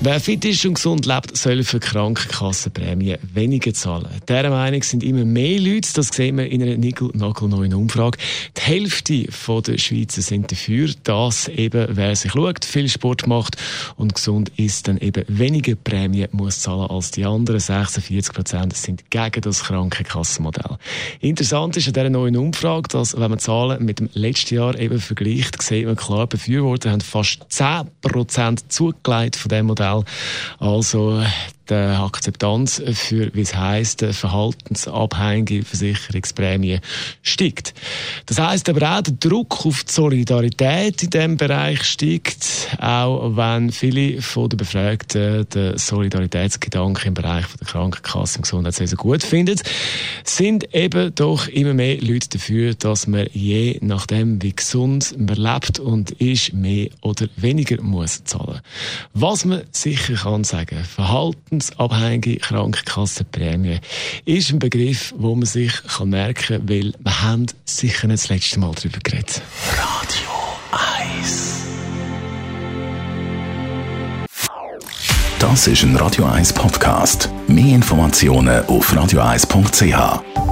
Wer fit ist und gesund lebt, soll für Krankenkassenprämien weniger zahlen. Dieser Meinung sind immer mehr Leute. Das sehen wir in einer nagelneuen Umfrage. Die Hälfte der Schweizer sind dafür, dass eben, wer sich schaut, viel Sport macht und gesund ist, dann eben weniger Prämien muss zahlen als die anderen. 46 Prozent sind gegen das Krankenkassenmodell. Interessant ist an dieser neuen Umfrage, dass, wenn man Zahlen mit dem letzten Jahr eben vergleicht, sieht man klar, Befürworter haben fast 10 Prozent zugelegt von dem Modell Modell. Also die Akzeptanz für, wie es heisst, verhaltensabhängige Versicherungsprämie steigt. Das heisst aber auch, der Druck auf die Solidarität in diesem Bereich steigt, auch wenn viele von den Befragten den Solidaritätsgedanken im Bereich der Krankenkasse und Gesundheitswesen gut finden, sind eben doch immer mehr Leute dafür, dass man je nachdem, wie gesund man lebt und ist, mehr oder weniger muss zahlen. Was man sicher kann sagen, verhaltensabhängige Krankenkassenprämie ist ein Begriff, wo man sich kann merken kann, weil wir haben sicher nicht das letzte Mal darüber geredet. Radio 1 Das ist ein Radio 1 Podcast. Mehr Informationen auf radio1.ch.